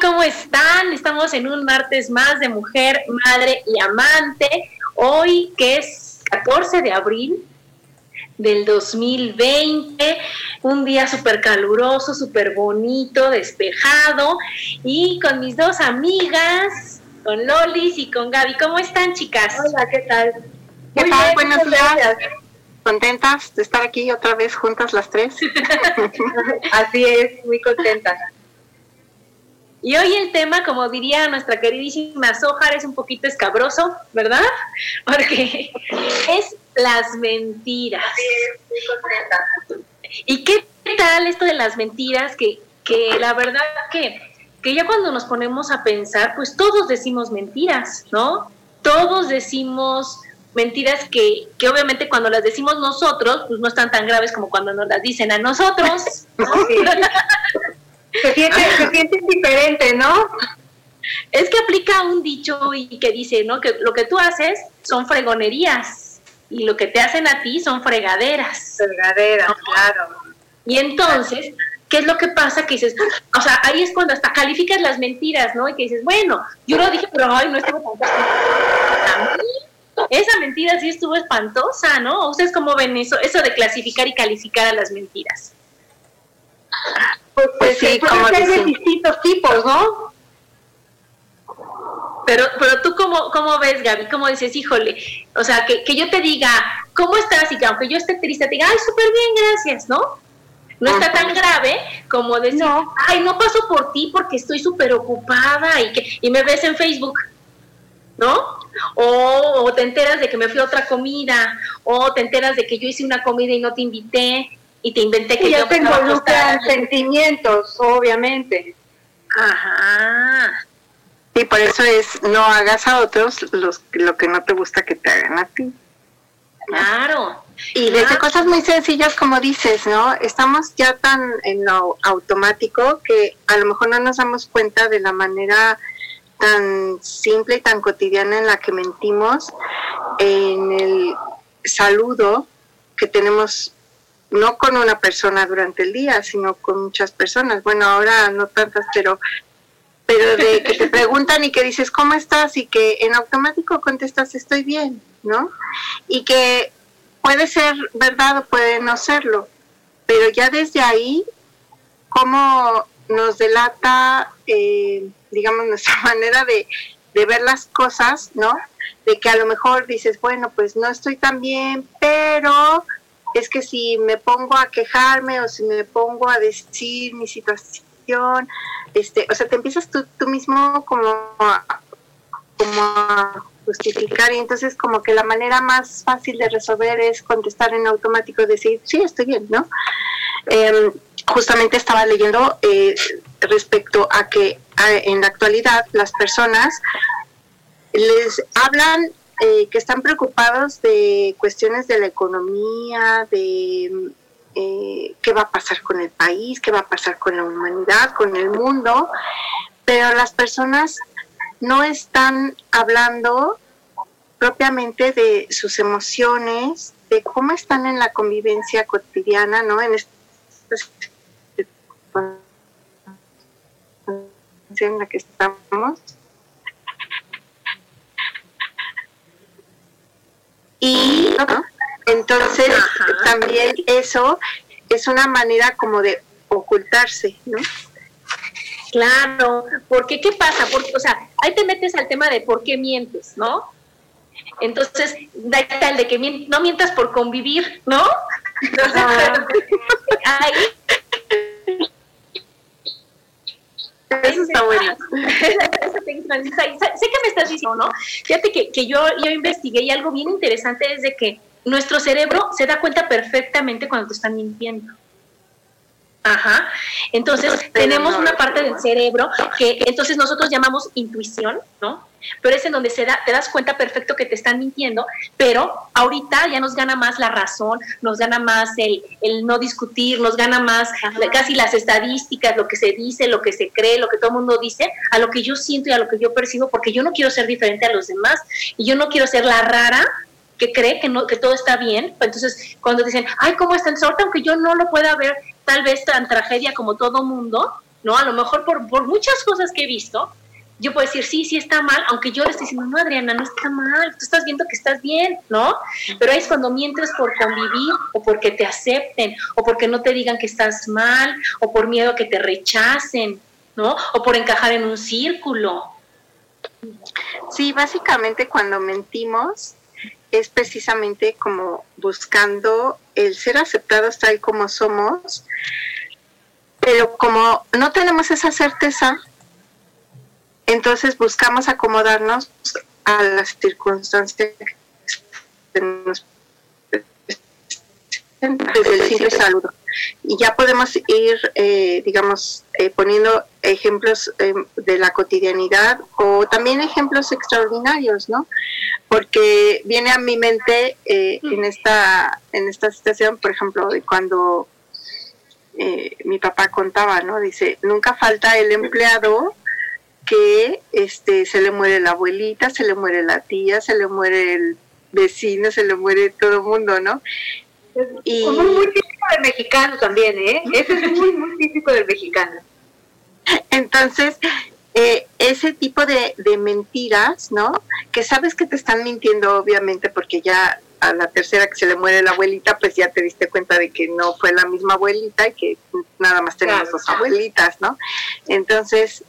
¿Cómo están? Estamos en un martes más de mujer, madre y amante. Hoy que es 14 de abril del 2020, un día súper caluroso, súper bonito, despejado y con mis dos amigas, con Lolis y con Gaby. ¿Cómo están chicas? Hola, ¿qué tal? ¿Qué tal? Buenos días. ¿Contentas de estar aquí otra vez juntas las tres? Así es, muy contentas. Y hoy el tema, como diría nuestra queridísima Sojar, es un poquito escabroso, ¿verdad? Porque es las mentiras. ¿Y qué tal esto de las mentiras? Que, que la verdad que, que ya cuando nos ponemos a pensar, pues todos decimos mentiras, ¿no? Todos decimos mentiras que, que obviamente cuando las decimos nosotros, pues no están tan graves como cuando nos las dicen a nosotros. se siente, se siente diferente, ¿no? Es que aplica un dicho y que dice, ¿no? Que lo que tú haces son fregonerías y lo que te hacen a ti son fregaderas. Fregaderas, claro. Y entonces, ¿qué es lo que pasa? Que dices, o sea, ahí es cuando hasta calificas las mentiras, ¿no? Y que dices, bueno, yo lo dije, pero ay, no estuvo tan esa mentira sí estuvo espantosa, ¿no? ¿Ustedes cómo ven eso? Eso de clasificar y calificar a las mentiras. Pues, pues sí, como de distintos tipos, ¿no? Pero, pero tú, cómo, ¿cómo ves, Gaby? ¿Cómo dices, híjole? O sea, que, que yo te diga, ¿cómo estás? Y que aunque yo esté triste, te diga, ay, súper bien, gracias, ¿no? No está tan grave como decir, ay, no paso por ti porque estoy súper ocupada y, que, y me ves en Facebook, ¿no? O, o, te enteras de que me fui a otra comida, o te enteras de que yo hice una comida y no te invité, y te inventé que y ya te involucran sentimientos, obviamente. Ajá. Y por eso es, no hagas a otros los, lo que no te gusta que te hagan a ti. Claro. Y desde cosas muy sencillas como dices, ¿no? Estamos ya tan en lo automático que a lo mejor no nos damos cuenta de la manera tan simple y tan cotidiana en la que mentimos en el saludo que tenemos no con una persona durante el día, sino con muchas personas. Bueno, ahora no tantas, pero pero de que te preguntan y que dices cómo estás y que en automático contestas estoy bien, ¿no? Y que puede ser verdad o puede no serlo, pero ya desde ahí, cómo nos delata, eh, digamos, nuestra manera de, de ver las cosas, ¿no? De que a lo mejor dices, bueno, pues no estoy tan bien, pero es que si me pongo a quejarme o si me pongo a decir mi situación, este, o sea, te empiezas tú, tú mismo como a, como a justificar y entonces como que la manera más fácil de resolver es contestar en automático, decir, sí, estoy bien, ¿no? Em, justamente estaba leyendo eh, respecto a que en la actualidad las personas les hablan eh, que están preocupados de cuestiones de la economía, de eh, qué va a pasar con el país, qué va a pasar con la humanidad, con el mundo, pero las personas no están hablando propiamente de sus emociones, de cómo están en la convivencia cotidiana, ¿no? En en la que estamos Y entonces también eso es una manera como de ocultarse, ¿no? Claro, porque ¿qué pasa? Porque, o sea, ahí te metes al tema de por qué mientes, ¿no? Entonces, da tal de que no mientas por convivir, ¿no? Entonces, ahí Eso está bueno. sé que me estás diciendo, ¿no? Fíjate que, que yo, yo investigué y algo bien interesante es de que nuestro cerebro se da cuenta perfectamente cuando te están mintiendo. Ajá. Entonces, tenemos una parte del cerebro que entonces nosotros llamamos intuición, ¿no? Pero es en donde se da, te das cuenta perfecto que te están mintiendo, pero ahorita ya nos gana más la razón, nos gana más el, el no discutir, nos gana más casi las estadísticas, lo que se dice, lo que se cree, lo que todo el mundo dice, a lo que yo siento y a lo que yo percibo, porque yo no quiero ser diferente a los demás y yo no quiero ser la rara que cree que, no, que todo está bien. Entonces, cuando dicen, ay, ¿cómo está el sorte? Aunque yo no lo pueda ver tal vez tan tragedia como todo mundo, ¿no? A lo mejor por, por muchas cosas que he visto, yo puedo decir, sí, sí está mal, aunque yo le estoy diciendo, no, Adriana, no está mal, tú estás viendo que estás bien, ¿no? Pero ahí es cuando mientes por convivir o porque te acepten o porque no te digan que estás mal o por miedo a que te rechacen, ¿no? O por encajar en un círculo. Sí, básicamente cuando mentimos es precisamente como buscando el ser aceptados tal como somos, pero como no tenemos esa certeza, entonces buscamos acomodarnos a las circunstancias que nos desde el simple saludo. Y ya podemos ir, eh, digamos, eh, poniendo ejemplos eh, de la cotidianidad o también ejemplos extraordinarios, ¿no? Porque viene a mi mente en, esta, en esta situación, por ejemplo, cuando mi papá contaba, ¿no? Dice, nunca falta el empleado que este, se le muere la abuelita, se le muere la tía, se le muere el vecino, se le muere todo el mundo, ¿no? Y... muy típico del mexicano también, ¿eh? Eso es muy, muy típico del mexicano. Entonces, eh, ese tipo de, de mentiras, ¿no? Que sabes que te están mintiendo, obviamente, porque ya a la tercera que se le muere la abuelita, pues ya te diste cuenta de que no fue la misma abuelita y que nada más tenemos dos abuelitas, ¿no? Entonces,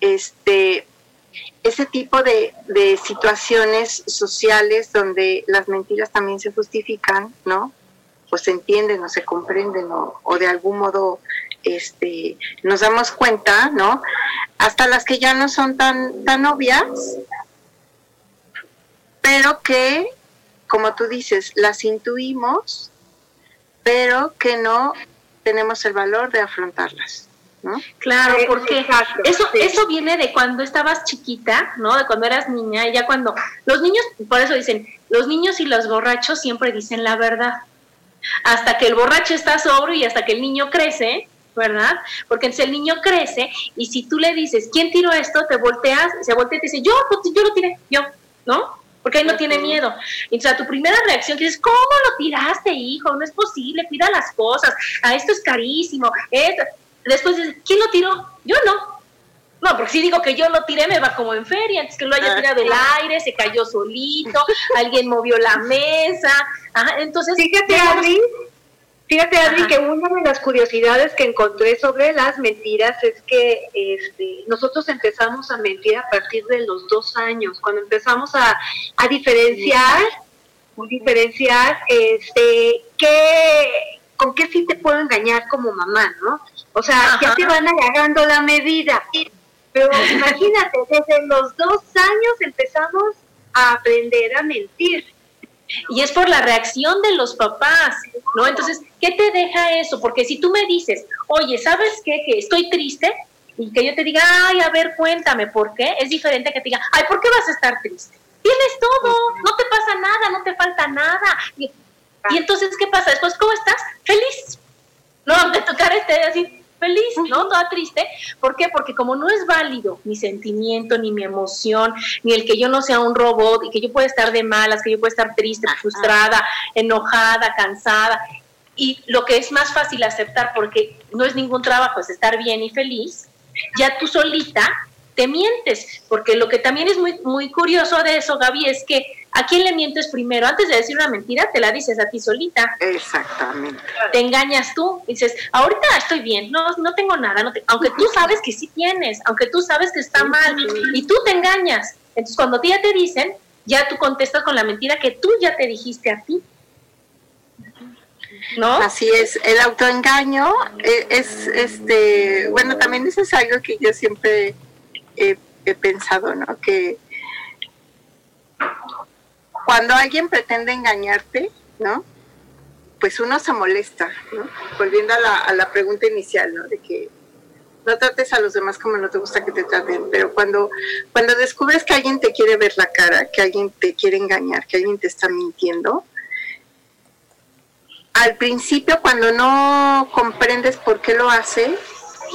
este, ese tipo de, de, situaciones sociales donde las mentiras también se justifican, ¿no? Pues se entienden o se comprenden o, de algún modo este, nos damos cuenta, ¿no? Hasta las que ya no son tan, tan obvias, pero que, como tú dices, las intuimos, pero que no tenemos el valor de afrontarlas. ¿No? Claro, porque eso eso viene de cuando estabas chiquita, ¿no? De cuando eras niña, y ya cuando los niños, por eso dicen, los niños y los borrachos siempre dicen la verdad hasta que el borracho está sobrio y hasta que el niño crece, ¿verdad? Porque entonces el niño crece y si tú le dices, ¿quién tiró esto? Te volteas, se voltea y te dice, yo, pues, yo lo tiré, yo, ¿no? Porque ahí no tiene miedo. Entonces, tu primera reacción que dices, ¿cómo lo tiraste, hijo? No es posible, cuida las cosas, a esto es carísimo. Después dices, ¿quién lo tiró? Yo no, no, porque si digo que yo lo tiré, me va como en feria, antes que lo haya ah. tirado del aire, se cayó solito, alguien movió la mesa. Ajá, entonces. Fíjate, Adri, fíjate, Adri, que una de las curiosidades que encontré sobre las mentiras es que este, nosotros empezamos a mentir a partir de los dos años, cuando empezamos a, a diferenciar, diferenciar, este, qué, con qué sí te puedo engañar como mamá, ¿no? O sea, ya te van agarrando la medida. Pero imagínate, desde los dos años empezamos a aprender a mentir. Y es por la reacción de los papás, ¿no? Entonces, ¿qué te deja eso? Porque si tú me dices, oye, ¿sabes qué? Que estoy triste y que yo te diga, ay, a ver, cuéntame por qué, es diferente que te diga, ay, ¿por qué vas a estar triste? Tienes todo, no te pasa nada, no te falta nada. Y, entonces, ¿qué pasa? Después, ¿cómo estás? Feliz. No, de tu cara esté así, feliz, ¿no? Toda triste. ¿Por qué? Porque como no es válido mi sentimiento, ni mi emoción, ni el que yo no sea un robot y que yo pueda estar de malas, que yo pueda estar triste, frustrada, enojada, cansada. Y lo que es más fácil aceptar porque no es ningún trabajo, es estar bien y feliz, ya tú solita te mientes, porque lo que también es muy, muy curioso de eso, Gaby, es que ¿A quién le mientes primero? Antes de decir una mentira, te la dices a ti solita. Exactamente. Te engañas tú. Dices, ahorita estoy bien, no, no tengo nada. No aunque tú sabes que sí tienes, aunque tú sabes que está mal, y tú te engañas. Entonces, cuando ya te dicen, ya tú contestas con la mentira que tú ya te dijiste a ti. ¿No? Así es, el autoengaño eh, es, este, bueno, también eso es algo que yo siempre he, he pensado, ¿no? Que cuando alguien pretende engañarte, ¿no? Pues uno se molesta, ¿no? Volviendo a la, a la pregunta inicial, ¿no? De que no trates a los demás como no te gusta que te traten, pero cuando, cuando descubres que alguien te quiere ver la cara, que alguien te quiere engañar, que alguien te está mintiendo, al principio cuando no comprendes por qué lo hace,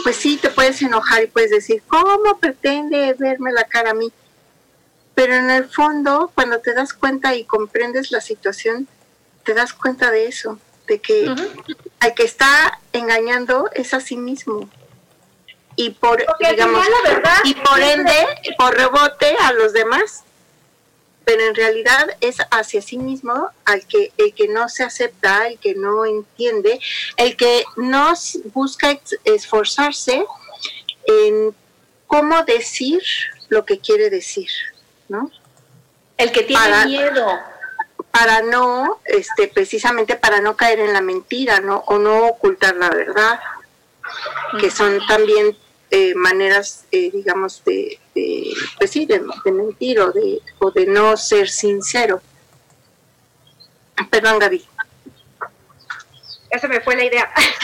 pues sí, te puedes enojar y puedes decir, ¿cómo pretende verme la cara a mí? Pero en el fondo, cuando te das cuenta y comprendes la situación, te das cuenta de eso, de que al que está engañando es a sí mismo. Y por, digamos, y por ende, por rebote a los demás. Pero en realidad es hacia sí mismo al que el que no se acepta, el que no entiende, el que no busca esforzarse en cómo decir lo que quiere decir. ¿No? El que tiene miedo. Para no, este, precisamente para no caer en la mentira, ¿no? O no ocultar la verdad, que son también eh, maneras, eh, digamos, de, de, pues sí, de, mentir o de, o de no ser sincero. Perdón, Gaby. Esa me fue la idea.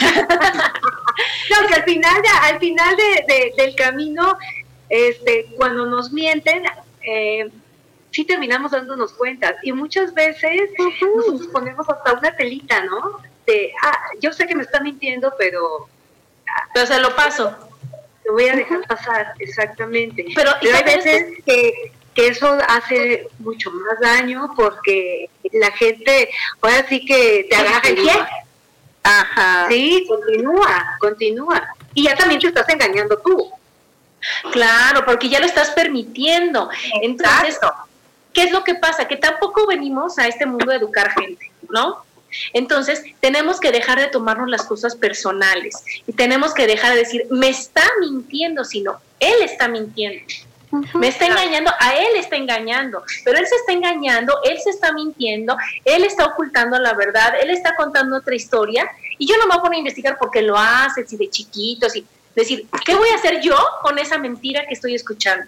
no, que al final, al final de, del camino, este, cuando nos mienten, eh, sí terminamos dándonos cuenta. Y muchas veces nos ponemos hasta una telita, ¿no? De, ah, yo sé que me está mintiendo, pero... Pero se lo paso. Lo voy a dejar pasar, exactamente. Pero, hay veces que, que eso hace mucho más daño porque la gente, ahora sí que te agarra el pie. Ajá. Sí, continúa, continúa. Y ya también te estás engañando tú. Claro, porque ya lo estás permitiendo. Entonces, ¿qué es lo que pasa? Que tampoco venimos a este mundo a educar gente, ¿no? Entonces, tenemos que dejar de tomarnos las cosas personales y tenemos que dejar de decir, me está mintiendo, sino él está mintiendo. Me está engañando, a él está engañando, pero él se está engañando, él se está mintiendo, él está ocultando la verdad, él está contando otra historia y yo no me voy a investigar porque lo hace, si de chiquitos, y Decir, ¿qué voy a hacer yo con esa mentira que estoy escuchando?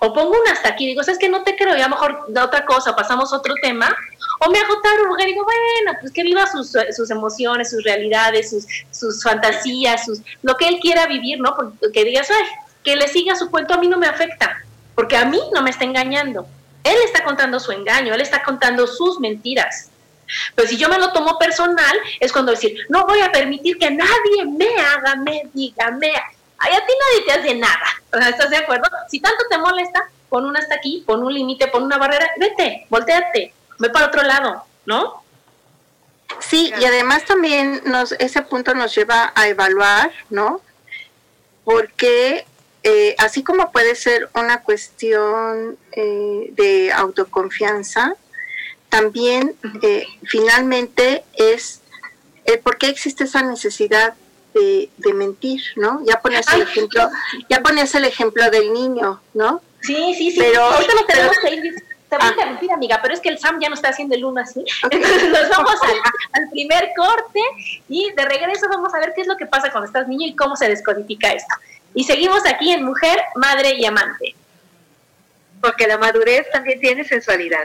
O pongo un hasta aquí, digo, ¿sabes que No te creo, y a lo mejor de otra cosa, pasamos a otro tema, o me hago taruga y digo, bueno, pues que viva sus, sus emociones, sus realidades, sus, sus fantasías, sus, lo que él quiera vivir, ¿no? Porque digas, ay, que le siga su cuento a mí no me afecta, porque a mí no me está engañando. Él está contando su engaño, él está contando sus mentiras. Pero si yo me lo tomo personal, es cuando decir, no voy a permitir que nadie me haga, me diga, me... Ay, a ti nadie te hace nada. ¿Estás de acuerdo? Si tanto te molesta, pon una hasta aquí, pon un límite, pon una barrera, vete, volteate, ve para otro lado, ¿no? Sí, y además también nos, ese punto nos lleva a evaluar, ¿no? Porque eh, así como puede ser una cuestión eh, de autoconfianza, también eh, finalmente es el por qué existe esa necesidad de, mentir, ¿no? Ya pones el ejemplo, ya pones el ejemplo del niño, ¿no? Sí, sí, sí. Pero, ahorita nos tenemos que ir. Te voy a ah. interrumpir, amiga, pero es que el Sam ya no está haciendo el uno así. Entonces nos vamos al, al, primer corte y de regreso vamos a ver qué es lo que pasa cuando estás niño y cómo se descodifica esto. Y seguimos aquí en Mujer, Madre y Amante. Porque la madurez también tiene sensualidad.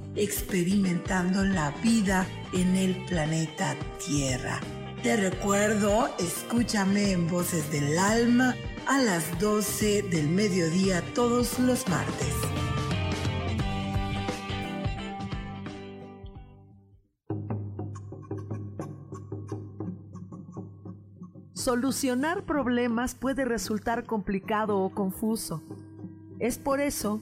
experimentando la vida en el planeta Tierra. Te recuerdo, escúchame en Voces del Alma a las 12 del mediodía todos los martes. Solucionar problemas puede resultar complicado o confuso. Es por eso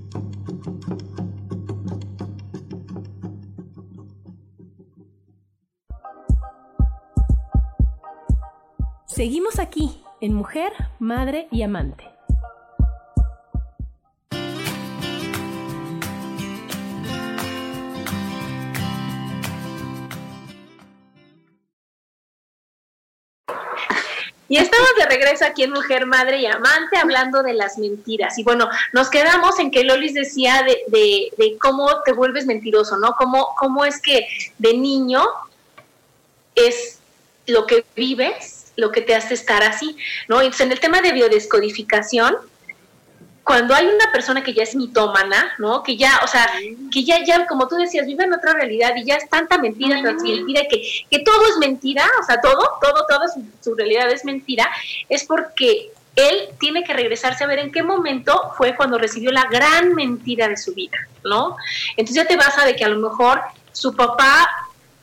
Seguimos aquí en Mujer, Madre y Amante. Y estamos de regreso aquí en Mujer, Madre y Amante hablando de las mentiras. Y bueno, nos quedamos en que Lolis decía de, cómo te vuelves mentiroso, ¿no? Cómo, cómo es que de niño es lo que vives, lo que te hace estar así, ¿no? Entonces, en el tema de biodescodificación, cuando hay una persona que ya es mitómana, ¿no? Que ya, o sea, que ya, ya, como tú decías, vive en otra realidad y ya es tanta mentira tras mentira que, que todo es mentira, o sea, todo, todo, todo su, realidad es mentira, es porque él tiene que regresarse a ver en qué momento fue cuando recibió la gran mentira de su vida, ¿no? Entonces ya te vas a de que a lo mejor su papá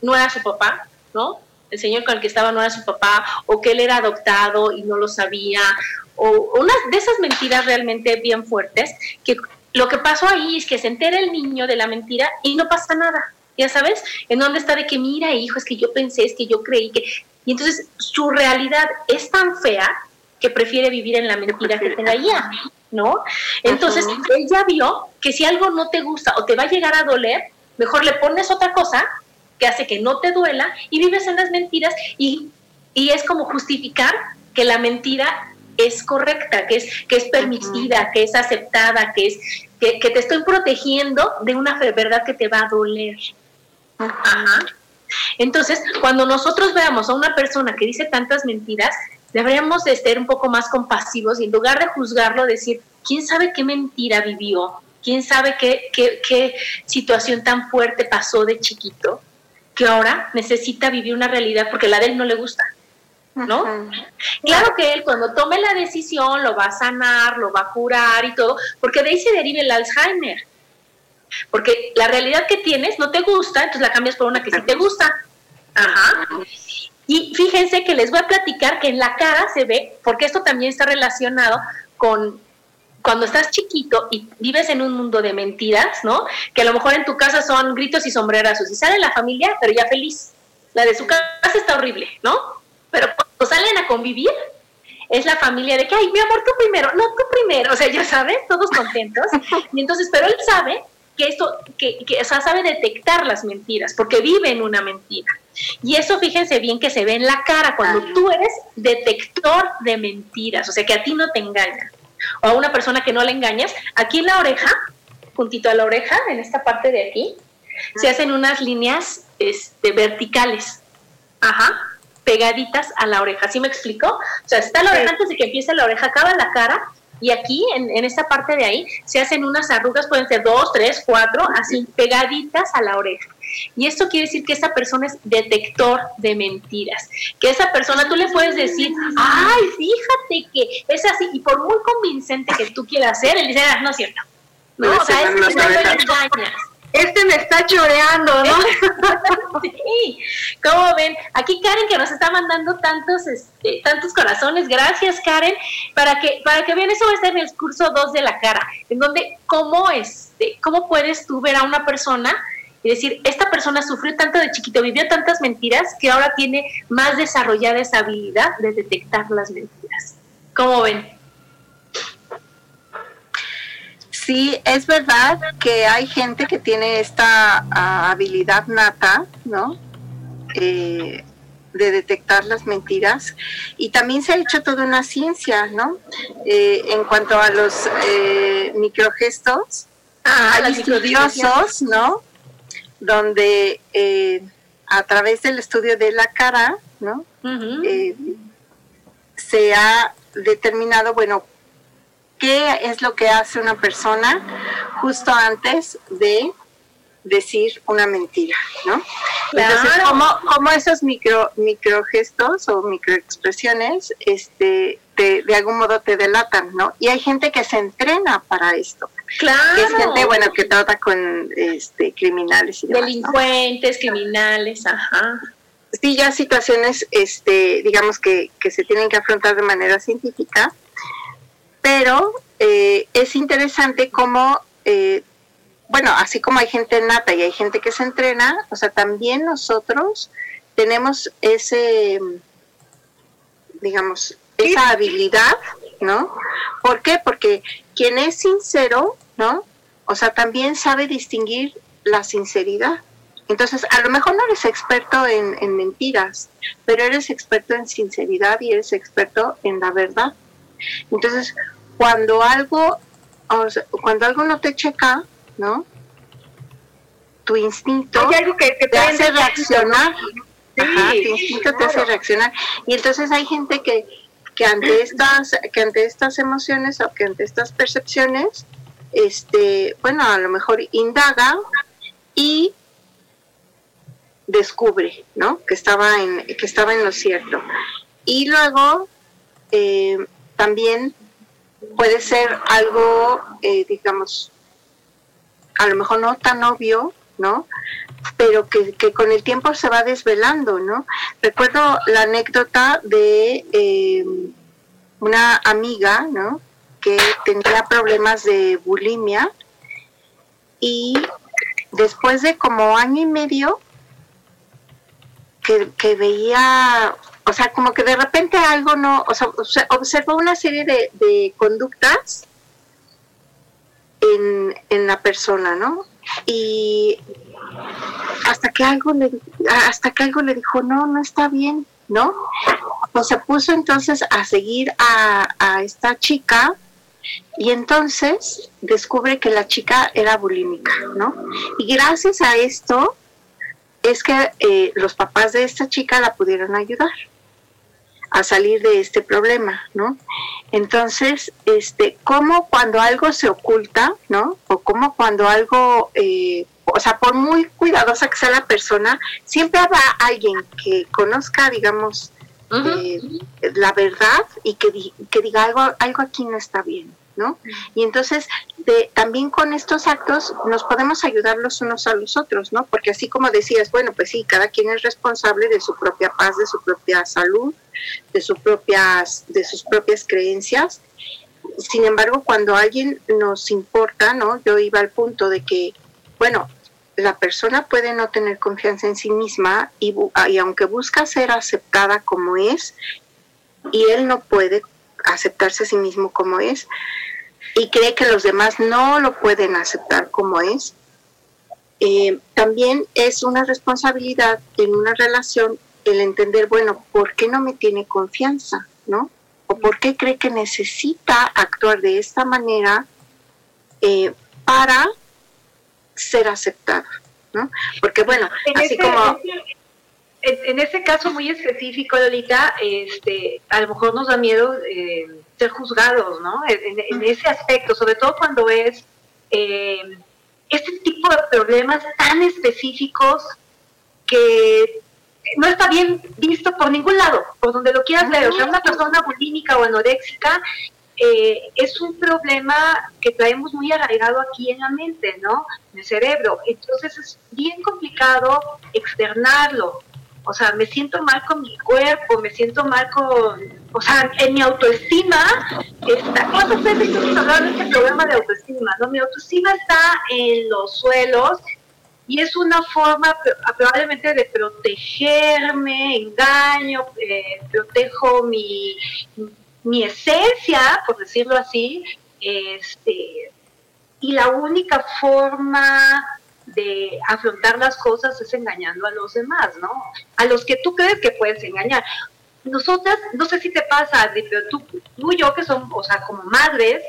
no era su papá, ¿no? El señor con el que estaba no era su papá, o que él era adoptado y no lo sabía, o unas de esas mentiras realmente bien fuertes, que lo que pasó ahí es que se entera el niño de la mentira y no pasa nada, ya sabes, en dónde está de que mira, hijo, es que yo pensé, es que yo creí que... Y entonces su realidad es tan fea que prefiere vivir en la mentira que tenga ya, ¿no? Entonces ella vio que si algo no te gusta o te va a llegar a doler, mejor le pones otra cosa que hace que no te duela y vives en las mentiras y, y es como justificar que la mentira es correcta, que es, que es permitida, que es aceptada, que es que, te estoy protegiendo de una verdad que te va a doler. Ajá. Entonces, cuando nosotros veamos a una persona que dice tantas mentiras, deberíamos de ser un poco más compasivos y en lugar de juzgarlo, decir, ¿quién sabe qué mentira vivió? ¿Quién sabe qué, qué, qué situación tan fuerte pasó de chiquito que ahora necesita vivir una realidad porque la de él no le gusta? ¿no? Claro que él cuando tome la decisión lo va a sanar, lo va a curar y todo, porque de ahí se deriva el Alzheimer. Porque la realidad que tienes no te gusta, entonces la cambias por una que sí te gusta. Ajá. Y fíjense que les voy a platicar que en la cara se ve, porque esto también está relacionado con cuando estás chiquito y vives en un mundo de mentiras, ¿no? Que a lo mejor en tu casa son gritos y sombrerazos y sale la familia, pero ya feliz. La de su casa está horrible, ¿no? Pero cuando salen a convivir, es la familia de que, ay, mi amor, tú primero, no, tú primero, o sea, ya sabes, todos contentos. Y entonces, pero él sabe que esto, que, que o sea, sabe detectar las mentiras, porque vive en una mentira. Y eso fíjense bien que se ve en la cara cuando tú eres detector de mentiras, o sea que a ti no te engañan. O a una persona que no le engañas, aquí en la oreja, juntito a la oreja, en esta parte de aquí, se hacen unas líneas este, verticales. Ajá pegaditas a la oreja. ¿Sí me explico? O sea, está la oreja antes de que empiece la oreja, acaba la cara y aquí, en, en, esta parte de ahí, se hacen unas arrugas, pueden ser dos, tres, cuatro, así pegaditas a la oreja. Y esto quiere decir que esa persona es detector de mentiras. Que esa persona tú le puedes decir, ay, fíjate que es así, y por muy convincente que tú quieras ser, él dice, ah, no es cierto. No, o sea, es que no lo engañas este me está choreando, ¿no? sí, ¿cómo ven? Aquí Karen que nos está mandando tantos, este, tantos corazones, gracias Karen, para que, para que vean, eso va a estar en el curso 2 de la cara, en donde cómo, este, cómo puedes tú ver a una persona y decir, esta persona sufrió tanto de chiquito, vivió tantas mentiras, que ahora tiene más desarrollada esa habilidad de detectar las mentiras. ¿Cómo ven? Sí, es verdad que hay gente que tiene esta ah, habilidad nata, ¿no? Eh, de detectar las mentiras y también se ha hecho toda una ciencia, ¿no? Eh, en cuanto a los eh, microgestos, ah, hay estudiosos, ¿no? Donde a través del estudio de la cara, ¿no? se ha determinado, bueno, qué es lo que hace una persona justo antes de decir una mentira, ¿no? Entonces, como, esos micro, micro gestos o microexpresiones, este, de algún modo te delatan, ¿no? Y hay gente que se entrena para esto. Claro. Que es gente, bueno, que trata con este, criminales y demás, Delincuentes, criminales, ajá. Sí, ya situaciones, este, digamos que, que se tienen que afrontar de manera científica, pero eh, es interesante cómo, eh, bueno, así como hay gente nata y hay gente que se entrena, o sea, también nosotros tenemos ese, digamos, esa habilidad, ¿no? ¿Por qué? Porque quien es sincero, ¿no? O sea, también sabe distinguir la sinceridad. Entonces, a lo mejor no eres experto en, en, mentiras, pero eres experto en sinceridad y eres experto en la verdad. Entonces, cuando algo, cuando algo no te checa, ¿no? Tu instinto te, hace reaccionar. Ajá, tu instinto te hace reaccionar. Y entonces hay gente que, que ante estas, que ante estas emociones o que ante estas percepciones, este, bueno, a lo mejor indaga y descubre, ¿no? Que estaba en, que estaba en lo cierto. Y luego eh, también puede ser algo, eh, digamos, a lo mejor no tan obvio, ¿no? Pero que, con el tiempo se va desvelando, ¿no? Recuerdo la anécdota de eh, una amiga, ¿no? Que tenía problemas de bulimia y después de como año y medio que, que veía o sea, como que de repente algo no, o sea, observó una serie de, conductas en, en, la persona, ¿no? Y hasta que algo le, hasta que algo le dijo, no, no está bien, ¿no? Pues se puso entonces a seguir a, a esta chica y entonces descubre que la chica era bulímica, ¿no? Y gracias a esto es que eh, los papás de esta chica la pudieron ayudar a salir de este problema, ¿no? Entonces, este, como cuando algo se oculta, ¿no? O como cuando algo, eh, o sea, por muy cuidadosa que sea la persona, siempre habrá alguien que conozca, digamos, eh, la verdad y que, que diga algo, algo aquí no está bien, Y entonces, también con estos actos nos podemos ayudar los unos a los otros, ¿no? Porque así como decías, bueno, pues sí, cada quien es responsable de su propia paz, de su propia salud, de sus propias, de sus propias creencias. Sin embargo, cuando alguien nos importa, ¿no? Yo iba al punto de que, bueno, la persona puede no tener confianza en sí misma y, y aunque busca ser aceptada como es, y él no puede aceptarse a sí mismo como es, y cree que los demás no lo pueden aceptar como es, eh, también es una responsabilidad en una relación el entender, bueno, ¿por qué no me tiene confianza? ¿No? ¿O por qué cree que necesita actuar de esta manera eh, para ser aceptada? ¿no? Porque bueno, así como... En, ese caso muy específico, Lolita, este, a lo mejor nos da miedo eh, ser juzgados, ¿no? En, ese aspecto, sobre todo cuando es eh, este tipo de problemas tan específicos que no está bien visto por ningún lado, por donde lo quieras ver. O sea, una persona bulímica o anoréxica eh, es un problema que traemos muy arraigado aquí en la mente, ¿no? En el cerebro. Entonces es bien complicado externarlo. O sea, me siento mal con mi cuerpo, me siento mal con, o sea, en mi autoestima, está, ¿cuántas veces hemos hablado de este problema de autoestima? ¿no? Mi autoestima está en los suelos y es una forma probablemente de protegerme, engaño, eh, protejo mi, mi esencia, por decirlo así, este, y la única forma de afrontar las cosas es engañando a los demás, ¿no? A los que tú crees que puedes engañar. Nosotras, no sé si te pasa, pero tú, tú y yo que somos, o sea, como madres,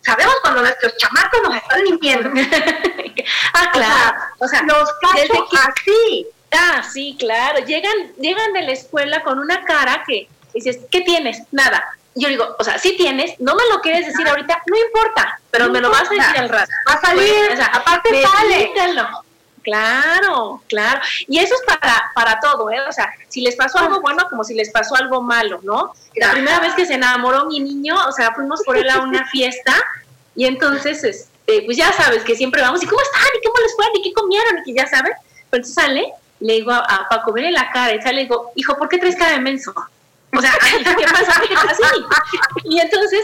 sabemos cuando nuestros chamacos nos están mintiendo. ah, claro. O sea, los cacho así. Ah, sí, claro. Llegan, llegan de la escuela con una cara que dices, ¿qué tienes? Nada. Yo digo, o sea, sí tienes, no me lo quieres decir ahorita, no importa, pero me lo vas a decir al rato. Va a salir, o sea, aparte sale. Claro, claro. Y eso es para, para todo, ¿eh? O sea, si les pasó algo bueno como si les pasó algo malo, ¿no? La primera vez que se enamoró mi niño, o sea, fuimos por él a una fiesta y entonces, este, pues ya sabes que siempre vamos, ¿y cómo están? ¿Y cómo les fue? ¿Y qué comieron? Y que ya sabes. Pero entonces sale, le digo a, Paco, vele la cara, y sale, le digo, hijo, ¿por qué traes cara de menso? O sea, ¿qué pasa? Y entonces,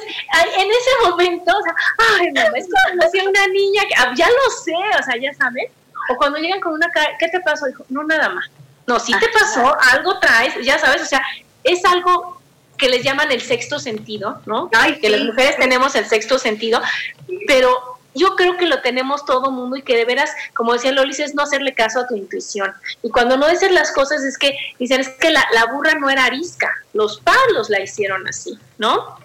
en ese momento, o sea, ay, mamá, es como decía una niña, que, ah, ya lo sé, o sea, ya sabes. O cuando llegan con una cara, ¿qué te pasó? Dijo, no, nada más. No, si te pasó, algo traes, ya sabes, o sea, es algo que les llaman el sexto sentido, ¿no? que las mujeres tenemos el sexto sentido, pero yo creo que lo tenemos todo mundo y que de veras, como decía Lolis, es no hacerle caso a tu intuición. Y cuando no dices las cosas es que dicen, es que la, burra no era arisca, los palos la hicieron así, ¿no?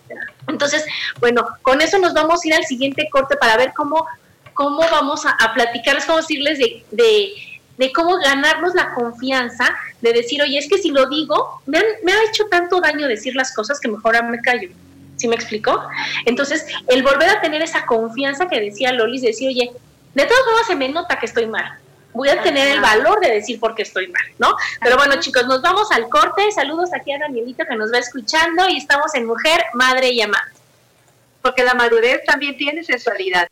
Entonces, bueno, con eso nos vamos a ir al siguiente corte para ver cómo, cómo vamos a, a platicarles, cómo decirles de, de, de, cómo ganarnos la confianza de decir, oye, es que si lo digo, me, me ha hecho tanto daño decir las cosas que mejor me callo. ¿Sí me explicó? Entonces, el volver a tener esa confianza que decía Lolis, decir, oye, de todas formas se me nota que estoy mal. Voy a tener el valor de decir por qué estoy mal, ¿no? Pero bueno, chicos, nos vamos al corte. Saludos aquí a Danielito que nos va escuchando y estamos en Mujer, Madre y Amante. Porque la madurez también tiene sensualidad.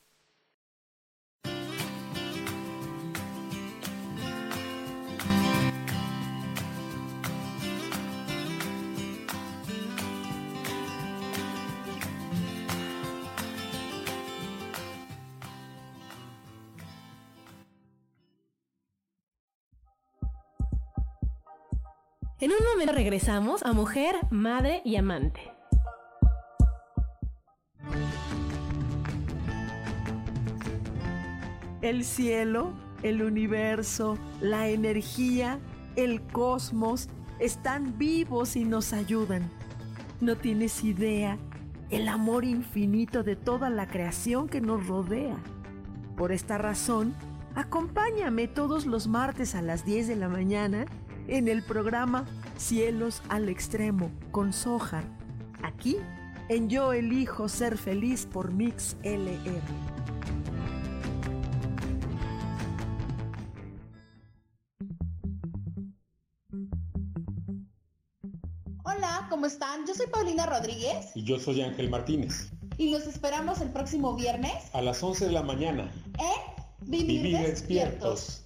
En un momento regresamos a mujer, madre y amante. El cielo, el universo, la energía, el cosmos están vivos y nos ayudan. No tienes idea el amor infinito de toda la creación que nos rodea. Por esta razón, acompáñame todos los martes a las 10 de la mañana en el programa Cielos al Extremo con Sohar, aquí en Yo Elijo Ser Feliz por Mix LR. Hola, ¿cómo están? Yo soy Paulina Rodríguez. Y yo soy Ángel Martínez. Y nos esperamos el próximo viernes. A las 11 de la mañana. En Vivir, despiertos.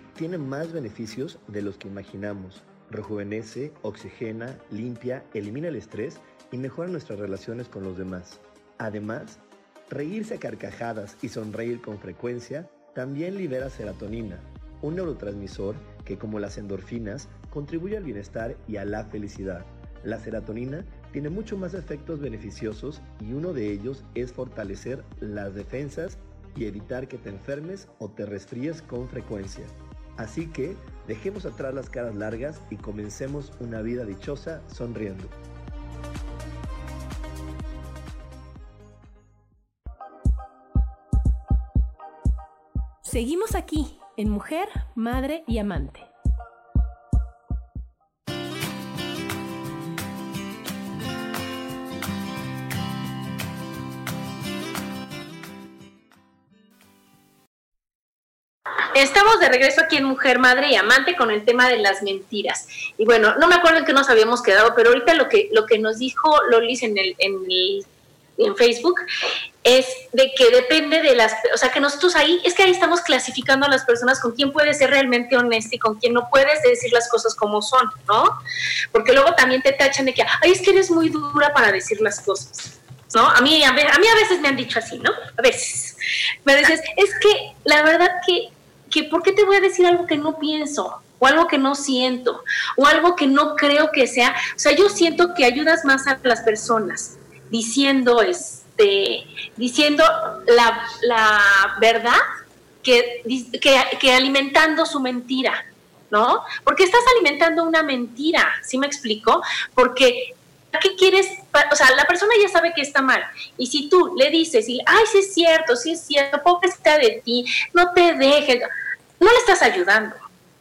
tiene más beneficios de los que imaginamos. Rejuvenece, oxigena, limpia, elimina el estrés y mejora nuestras relaciones con los demás. Además, reírse a carcajadas y sonreír con frecuencia también libera serotonina, un neurotransmisor que como las endorfinas contribuye al bienestar y a la felicidad. La serotonina tiene mucho más efectos beneficiosos y uno de ellos es fortalecer las defensas y evitar que te enfermes o te resfríes con frecuencia. Así que dejemos atrás las caras largas y comencemos una vida dichosa sonriendo. Seguimos aquí en Mujer, Madre y Amante. Estamos de regreso aquí en Mujer, Madre y Amante con el tema de las mentiras. Y bueno, no me acuerdo en qué nos habíamos quedado, pero ahorita lo que, lo que nos dijo Lolis en, el, en, el, en Facebook es de que depende de las, o sea, que nosotros ahí, es que ahí estamos clasificando a las personas con quién puede ser realmente honesta y con quién no puedes decir las cosas como son, ¿no? Porque luego también te tachan de que, ay, es que eres muy dura para decir las cosas. ¿No? A mí, a, mí a veces me han dicho así, ¿no? A veces. Me dices, es que la verdad que que ¿por qué te voy a decir algo que no pienso? O algo que no siento, o algo que no creo que sea. O sea, yo siento que ayudas más a las personas diciendo, este, diciendo la, la verdad que, que, que alimentando su mentira. ¿no? Porque estás alimentando una mentira, ¿sí me explico? Porque ¿qué quieres? O sea, la persona ya sabe que está mal. Y si tú le dices, y, ay, sí es cierto, sí es cierto, pobrecita de ti, no te dejes, no le estás ayudando.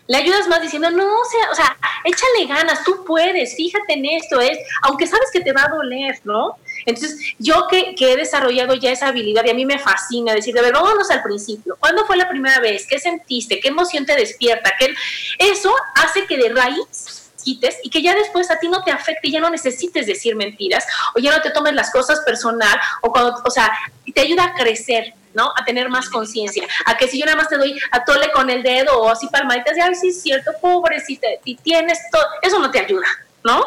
Le ayudas más diciendo, no, o sea, o sea, échale ganas, tú puedes, fíjate en esto, es, aunque sabes que te va a doler, ¿no? Entonces, yo que, que, he desarrollado ya esa habilidad y a mí me fascina decir, de ver, vámonos al principio. ¿Cuándo fue la primera vez? ¿Qué sentiste? ¿Qué emoción te despierta? ¿Qué? Eso hace que de raíz quites y que ya después a ti no te afecte y ya no necesites decir mentiras o ya no te tomes las cosas personal o cuando, o sea, te ayuda a crecer, ¿no? A tener más conciencia. A que si yo nada más te doy a tole con el dedo o así palmaditas de, ay, sí es cierto, pobrecita, y tienes todo, eso no te ayuda, ¿no?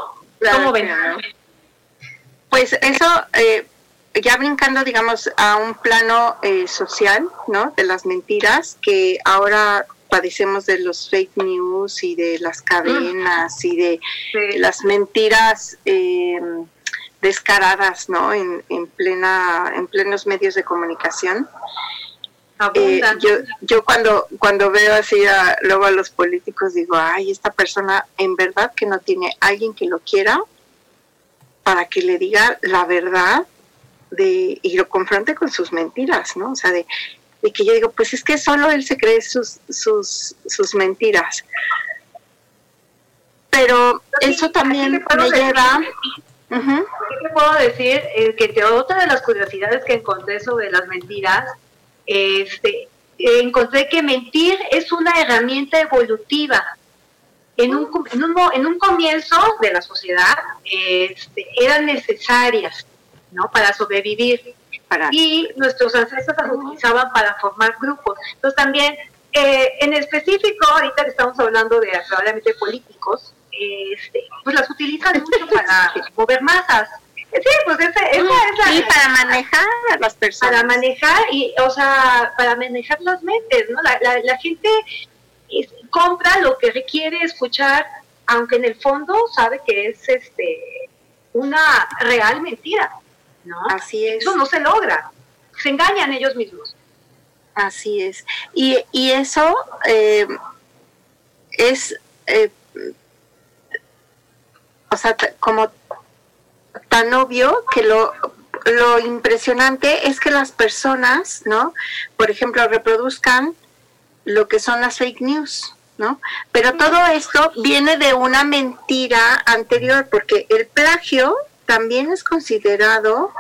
¿Cómo ven? Pues eso, eh, ya brincando, digamos, a un plano eh, social, ¿no? De las mentiras, que ahora padecemos de los fake news y de las cadenas y de, las mentiras eh, descaradas, ¿no? En, en, plena, en plenos medios de comunicación. Eh, yo, yo cuando, cuando veo así a, luego a los políticos digo, ay, esta persona en verdad que no tiene alguien que lo quiera para que le diga la verdad de, y lo confronte con sus mentiras, ¿no? O sea, de, y que yo digo, pues es que solo él se cree sus, sus, sus mentiras. Pero eso también me lleva... ¿Qué te puedo decir? Eh, que otra de las curiosidades que encontré sobre las mentiras, este, encontré que mentir es una herramienta evolutiva. En un, en un, en un comienzo de la sociedad este, eran necesarias ¿no? para sobrevivir y nuestros ancestros las utilizaban para formar grupos. Entonces también, eh, en específico, ahorita que estamos hablando de probablemente políticos, este, pues las utilizan mucho para mover masas. Sí, pues esa, es la... Y para manejar a las personas. Para manejar, y, o sea, para manejar las mentes, ¿no? La, la, gente compra lo que requiere escuchar, aunque en el fondo sabe que es este una real mentira. Así es. Eso no se logra. Se engañan ellos mismos. Así es. Y, y eso eh, es, eh, o sea, como tan obvio que lo, lo impresionante es que las personas, ¿no? Por ejemplo, reproduzcan lo que son las fake news, ¿no? Pero todo esto viene de una mentira anterior, porque el plagio también es considerado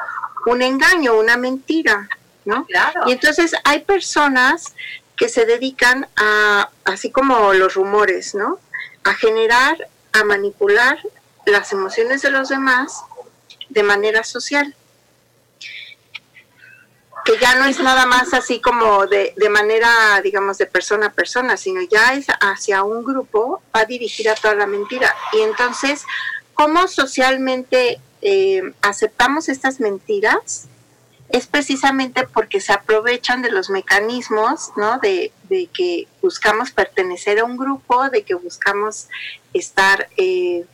un engaño, una mentira, ¿no? Y entonces hay personas que se dedican a, así como los rumores, ¿no? A generar, a manipular las emociones de los demás de manera social que ya no es nada más así como de, de, manera, digamos, de persona a persona, sino ya es hacia un grupo, va dirigida toda la mentira. Y entonces, ¿cómo socialmente eh, aceptamos estas mentiras? Es precisamente porque se aprovechan de los mecanismos, ¿no? De, de que buscamos pertenecer a un grupo, de que buscamos estar, eh,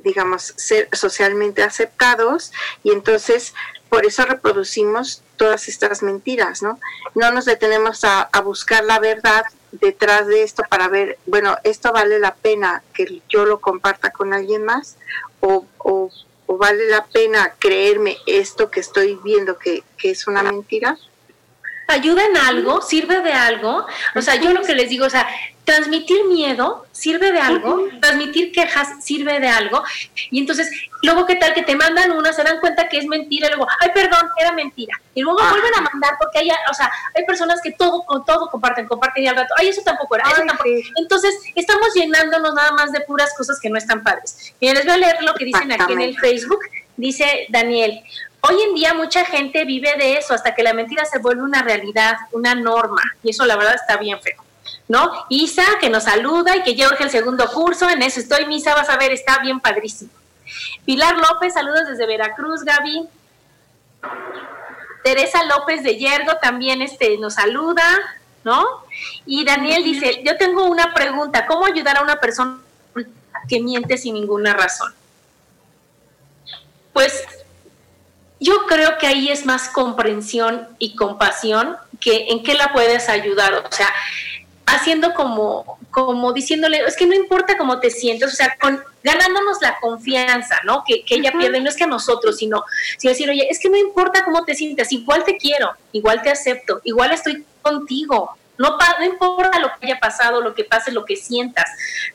digamos, ser socialmente aceptados, y entonces por eso reproducimos todas estas mentiras, ¿no? No nos detenemos a, buscar la verdad detrás de esto para ver, bueno, esto vale la pena que yo lo comparta con alguien más o, o, vale la pena creerme esto que estoy viendo que, que es una mentira. ¿Ayuda en algo? ¿Sirve de algo? O sea, yo lo que les digo, o sea, transmitir miedo sirve de algo, transmitir quejas sirve de algo, y entonces, luego, ¿qué tal que te mandan una, se dan cuenta que es mentira, y luego, ay, perdón, era mentira, y luego vuelven a mandar, porque hay, o sea, hay personas que todo, con todo comparten, comparten, y al rato, ay, eso tampoco era, eso tampoco. Entonces, estamos llenándonos nada más de puras cosas que no están padres. Y les voy a leer lo que dicen aquí en el Facebook, dice Daniel, Hoy en día mucha gente vive de eso hasta que la mentira se vuelve una realidad, una norma, y eso la verdad está bien feo. ¿No? Isa, que nos saluda y que urge el segundo curso, en eso estoy, Misa, vas a ver, está bien padrísimo. Pilar López, saludos desde Veracruz, Gaby. Teresa López de Yergo también este, nos saluda, ¿no? Y Daniel dice, yo tengo una pregunta, ¿cómo ayudar a una persona que miente sin ninguna razón? Pues yo creo que ahí es más comprensión y compasión que en qué la puedes ayudar. O sea, haciendo como, como diciéndole, es que no importa cómo te sientes, o sea, con, ganándonos la confianza, ¿no? Que, que ella pierde, no es que a nosotros, sino, sino decir, oye, es que no importa cómo te sientas, igual te quiero, igual te acepto, igual estoy contigo, no, no importa lo que haya pasado, lo que pase, lo que sientas.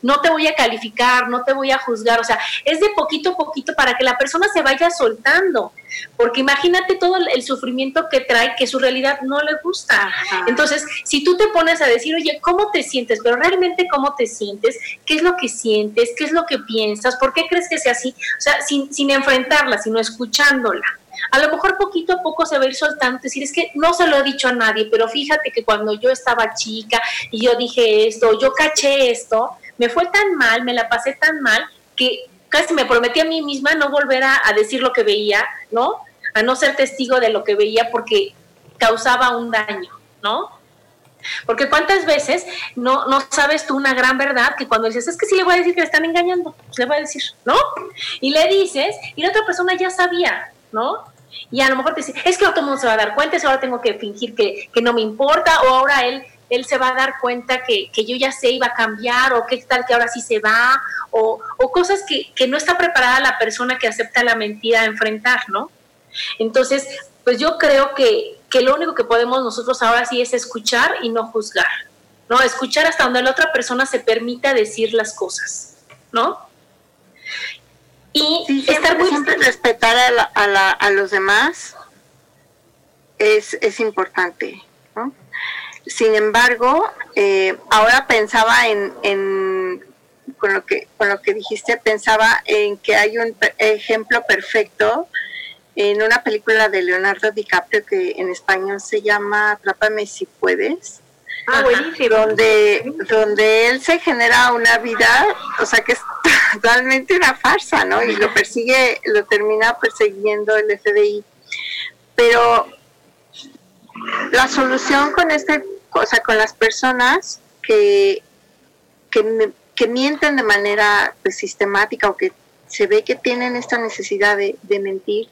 No te voy a calificar, no te voy a juzgar. O sea, es de poquito a poquito para que la persona se vaya soltando. Porque imagínate todo el sufrimiento que trae, que su realidad no le gusta. Entonces, si tú te pones a decir, oye, ¿cómo te sientes? Pero realmente, ¿cómo te sientes? ¿Qué es lo que sientes? ¿Qué es lo que piensas? ¿Por qué crees que sea así? O sea, sin, sin enfrentarla, sino escuchándola a lo mejor poquito a poco se va a ir soltando, decir, es que no se lo he dicho a nadie, pero fíjate que cuando yo estaba chica y yo dije esto, yo caché esto, me fue tan mal, me la pasé tan mal, que casi me prometí a mí misma no volver a, decir lo que veía, ¿no? A no ser testigo de lo que veía porque causaba un daño, ¿no? Porque cuántas veces no, no sabes tú una gran verdad que cuando dices, es que sí le voy a decir que le están engañando, pues le voy a decir, ¿no? Y le dices, y la otra persona ya sabía, ¿no? Y a lo mejor te dice, es que todo el mundo se va a dar cuenta, ahora tengo que fingir que, no me importa, o ahora él, él se va a dar cuenta que, yo ya sé, iba a cambiar, o qué tal que ahora sí se va, o, cosas que, no está preparada la persona que acepta la mentira a enfrentar, ¿no? Entonces, pues yo creo que, que lo único que podemos nosotros ahora sí es escuchar y no juzgar, ¿no? Escuchar hasta donde la otra persona se permita decir las cosas, ¿no? Y estar muy... siempre respetar a, a, los demás es, es importante. Sin embargo, eh, ahora pensaba en, en, con, lo que, con lo que dijiste, pensaba en que hay un ejemplo perfecto en una película de Leonardo DiCaprio que en español se llama Atrápame si puedes, Ah, buenísimo. Donde, donde él se genera una vida, o sea que es totalmente una farsa, ¿no? Y lo persigue, lo termina persiguiendo el FBI. Pero la solución con este, o sea, con las personas que, que, que mienten de manera pues, sistemática o que se ve que tienen esta necesidad de, de mentir,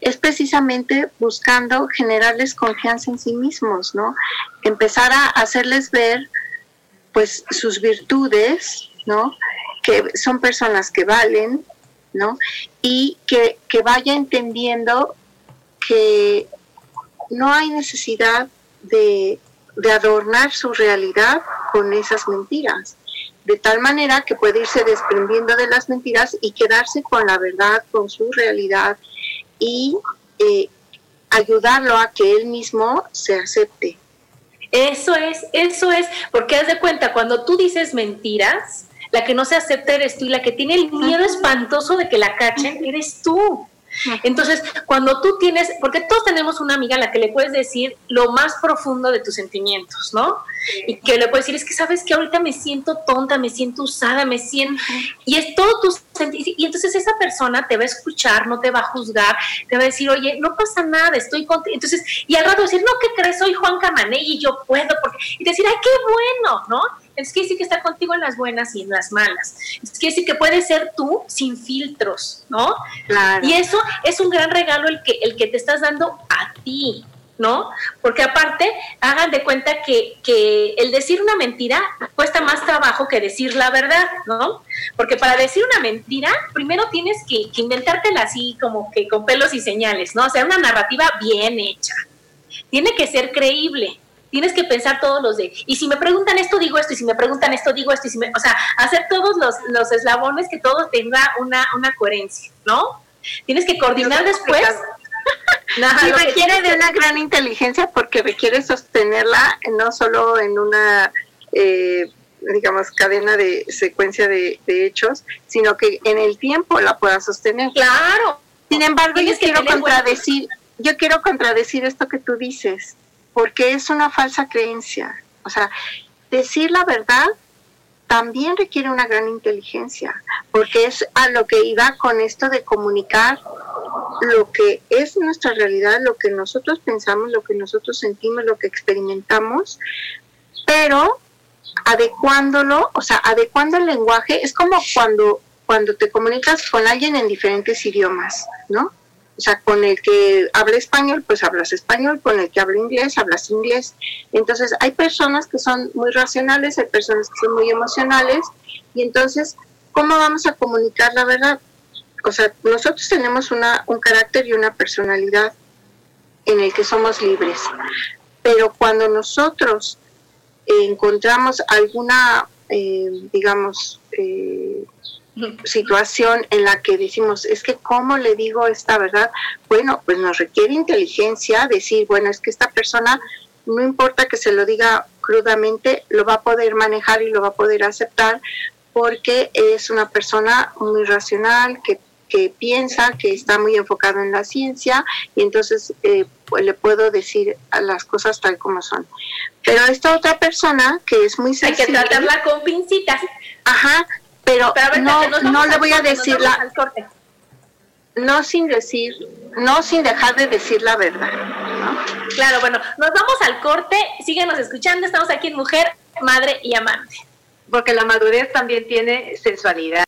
es precisamente buscando generarles confianza en sí mismos, ¿no? Empezar a hacerles ver, pues, sus virtudes, ¿no? Que son personas que valen, ¿no? Y que, que vaya entendiendo que no hay necesidad de, de adornar su realidad con esas mentiras de tal manera que puede irse desprendiendo de las mentiras y quedarse con la verdad, con su realidad y eh, ayudarlo a que él mismo se acepte. Eso es, eso es, porque haz de cuenta, cuando tú dices mentiras, la que no se acepta eres tú y la que tiene el miedo espantoso de que la cachen eres tú. Entonces, cuando tú tienes, porque todos tenemos una amiga a la que le puedes decir lo más profundo de tus sentimientos, ¿no? Y que le puedes decir, es que sabes que ahorita me siento tonta, me siento usada, me siento... Y es todo tu Y entonces esa persona te va a escuchar, no te va a juzgar, te va a decir, oye, no pasa nada, estoy. Entonces, y al rato decir, no, ¿qué crees? Soy Juan Camané y yo puedo. Porque... Y decir, ay, qué bueno, ¿no? Es que decir que está contigo en las buenas y en las malas. Es que decir que puede ser tú sin filtros, ¿no? Y eso es un gran regalo el que, el que te estás dando a ti, ¿no? Porque aparte, hagan de cuenta que, que, el decir una mentira cuesta más trabajo que decir la verdad, ¿no? Porque para decir una mentira, primero tienes que, que inventártela así como que con pelos y señales, ¿no? O sea, una narrativa bien hecha. Tiene que ser creíble, tienes que pensar todos los de, y si me preguntan esto, digo esto, y si me preguntan esto, digo esto, y si me, o sea, hacer todos los, los eslabones que todo tenga una, una coherencia, ¿no? Tienes que coordinar después. sí, requiere de una gran inteligencia porque requiere sostenerla no solo en una, eh, digamos, cadena de secuencia de, hechos, sino que en el tiempo la pueda sostener. Claro. Sin embargo, yo quiero contradecir, yo quiero contradecir esto que tú dices porque es una falsa creencia. O sea, decir la verdad también requiere una gran inteligencia, porque es a lo que iba con esto de comunicar lo que es nuestra realidad, lo que nosotros pensamos, lo que nosotros sentimos, lo que experimentamos, pero adecuándolo, o sea, adecuando el lenguaje, es como cuando, cuando te comunicas con alguien en diferentes idiomas, ¿no? O sea, con el que habla español, pues hablas español, con el que habla inglés, hablas inglés. Entonces, hay personas que son muy racionales, hay personas que son muy emocionales, y entonces, ¿cómo vamos a comunicar la verdad? O sea, nosotros tenemos una, un carácter y una personalidad en el que somos libres, pero cuando nosotros encontramos alguna, eh, digamos, eh, situación en la que decimos, es que ¿cómo le digo esta verdad? Bueno, pues nos requiere inteligencia decir, bueno, es que esta persona, no importa que se lo diga crudamente, lo va a poder manejar y lo va a poder aceptar porque es una persona muy racional, que, que piensa, que está muy enfocado en la ciencia y entonces eh, pues le puedo decir las cosas tal como son. Pero esta otra persona que es muy Hay que tratarla con pincitas. Ajá, pero, no, no le voy a decir la no sin decir no sin dejar de decir la verdad claro bueno nos vamos al corte síguenos escuchando estamos aquí en mujer madre y amante. Porque la madurez también tiene sensualidad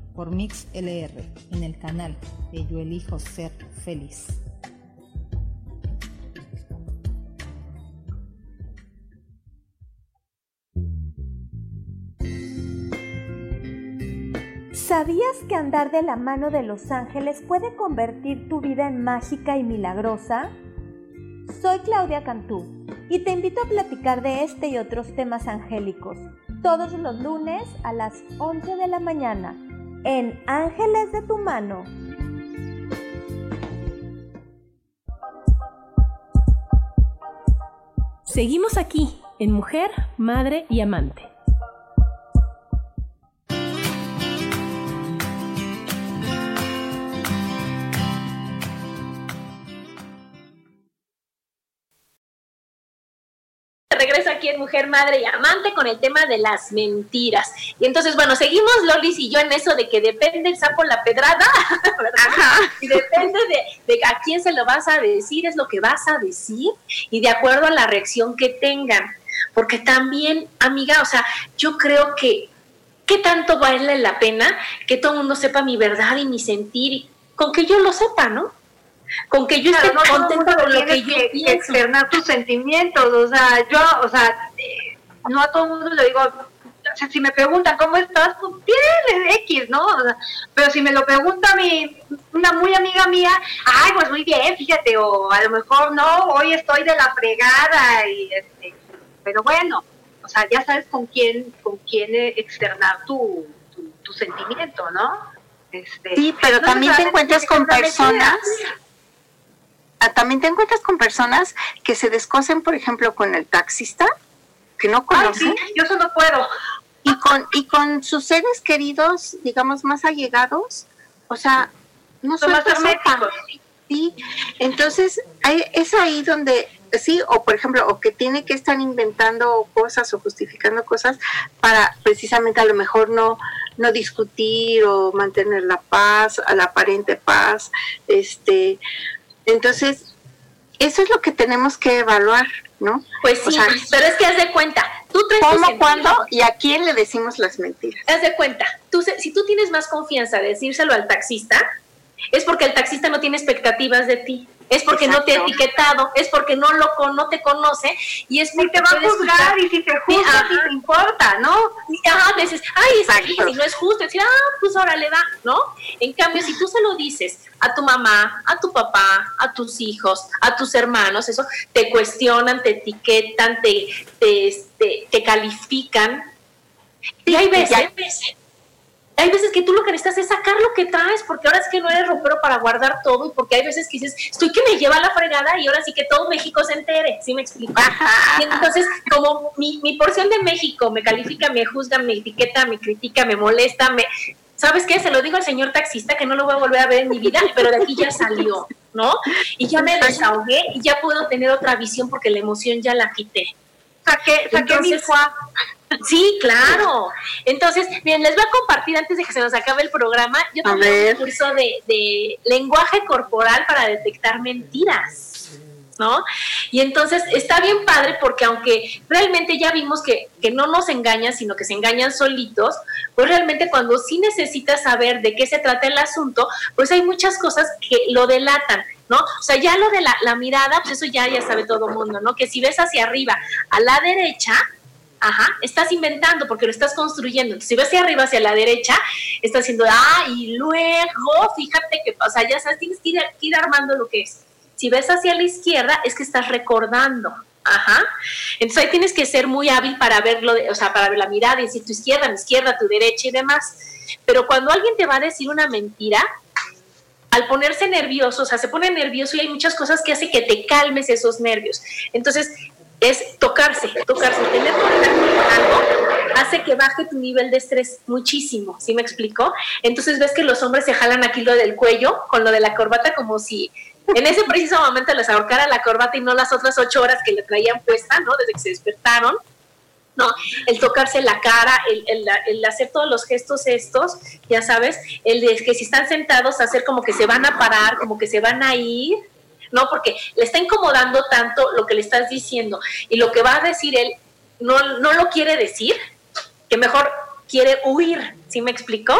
por Mix LR en el canal de Yo Elijo Ser Feliz. ¿Sabías que andar de la mano de los ángeles puede convertir tu vida en mágica y milagrosa? Soy Claudia Cantú y te invito a platicar de este y otros temas angélicos todos los lunes a las 11 de la mañana en Ángeles de tu mano. Seguimos aquí en Mujer, Madre y Amante. Aquí en Mujer, Madre y Amante con el tema de las mentiras. Y entonces, bueno, seguimos Lolis y yo en eso de que depende el sapo la pedrada, ¿verdad? Y depende de, a quién se lo vas a decir, es lo que vas a decir y de acuerdo a la reacción que tengan. Porque también, amiga, o sea, yo creo que ¿qué tanto vale la pena que todo el mundo sepa mi verdad y mi sentir? Con que yo lo sepa, ¿no? Con que yo esté contenta con lo que yo pienso. externar tus sentimientos, o sea, yo, o sea, eh, no a todo el mundo le digo, o sea, si me preguntan cómo estás, pues bien, X, ¿no? pero si me lo pregunta mi, una muy amiga mía, ay, pues muy bien, fíjate, o a lo mejor no, hoy estoy de la fregada, y este, pero bueno, o sea, ya sabes con quién, con quién externar tu, tu, sentimiento, ¿no? Este, sí, pero también te encuentras con personas también te encuentras con personas que se descosen, por ejemplo, con el taxista, que no conocen. yo eso no puedo. Y con, y con sus seres queridos, digamos, más allegados, o sea, no son más Sí, entonces es ahí donde, sí, o por ejemplo, o que tiene que estar inventando cosas o justificando cosas para precisamente a lo mejor no, no discutir o mantener la paz, la aparente paz, este, entonces, eso es lo que tenemos que evaluar, ¿no? Pues sí, pero es que haz de cuenta, tú traes ¿Cómo, cuándo y a quién le decimos las mentiras? Haz de cuenta, tú, si tú tienes más confianza de decírselo al taxista, es porque el taxista no tiene expectativas de ti es porque no te ha etiquetado, es porque no lo no te conoce y es porque te va a juzgar y si te juzga si te importa, ¿no? Ajá, dices, ay, es que si no es justo, decir, ah, pues ahora le da, ¿no? En cambio, si tú se lo dices a tu mamá, a tu papá, a tus hijos, a tus hermanos, eso, te cuestionan, te etiquetan, te, te, este, te, califican. y hay veces, hay veces que tú lo que necesitas es sacar lo que traes, porque ahora es que no eres ropero para guardar todo, y porque hay veces que dices, estoy que me lleva la fregada y ahora sí que todo México se entere, ¿sí me explico? Y entonces, como mi, mi porción de México me califica, me juzga, me etiqueta, me critica, me molesta, me... ¿Sabes qué? Se lo digo al señor taxista que no lo voy a volver a ver en mi vida, pero de aquí ya salió, ¿no? Y ya me desahogué y ya puedo tener otra visión porque la emoción ya la quité. Saqué, saqué mi Sí, claro. Entonces, bien, les voy a compartir antes de que se nos acabe el programa. Yo tomé un curso de, lenguaje corporal para detectar mentiras. ¿no? Y entonces está bien padre porque aunque realmente ya vimos que, que, no nos engañan, sino que se engañan solitos, pues realmente cuando sí necesitas saber de qué se trata el asunto, pues hay muchas cosas que lo delatan. ¿No? O sea, ya lo de la, la mirada, pues eso ya, ya sabe todo el mundo, ¿no? Que si ves hacia arriba, a la derecha, Ajá, estás inventando porque lo estás construyendo. si ves hacia arriba, hacia la derecha, estás haciendo, ah, y luego, fíjate que, o sea, ya sabes, tienes que ir, ir armando lo que es. Si ves hacia la izquierda, es que estás recordando. Ajá. Entonces ahí tienes que ser muy hábil para verlo, o sea, para ver la mirada y decir tu izquierda, mi izquierda, tu derecha y demás. Pero cuando alguien te va a decir una mentira, al ponerse nervioso, o sea, se pone nervioso y hay muchas cosas que hace que te calmes esos nervios. Entonces, es tocarse, tocarse, tener contacto con algo hace que baje tu nivel de estrés muchísimo, ¿sí me explico? Entonces ves que los hombres se jalan aquí lo del cuello con lo de la corbata como si en ese preciso momento les ahorcara la corbata y no las otras ocho horas que le traían puesta, ¿no? Desde que se despertaron. No, el tocarse la cara, el, el, el, hacer todos los gestos estos, ya sabes, el de que si están sentados, hacer como que se van a parar, como que se van a ir, ¿no? Porque le está incomodando tanto lo que le estás diciendo y lo que va a decir él no, no lo quiere decir, que mejor quiere huir, ¿sí me explicó?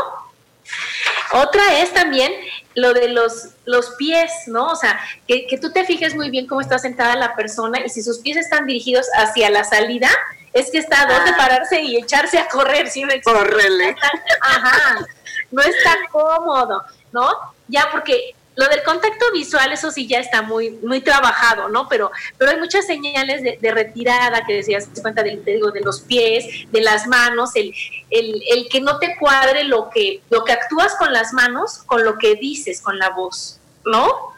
Otra es también lo de los, los pies, ¿no? O sea, que, tú te fijes muy bien cómo está sentada la persona y si sus pies están dirigidos hacia la salida, es que está a dos de ah. pararse y echarse a correr, ¿sí me explico? Ajá, no está cómodo, ¿no? Ya porque lo del contacto visual, eso sí ya está muy, muy trabajado, ¿no? Pero, pero hay muchas señales de, retirada que decías, cuenta de, digo, de los pies, de las manos, el, el, el, que no te cuadre lo que, lo que actúas con las manos con lo que dices con la voz, ¿no?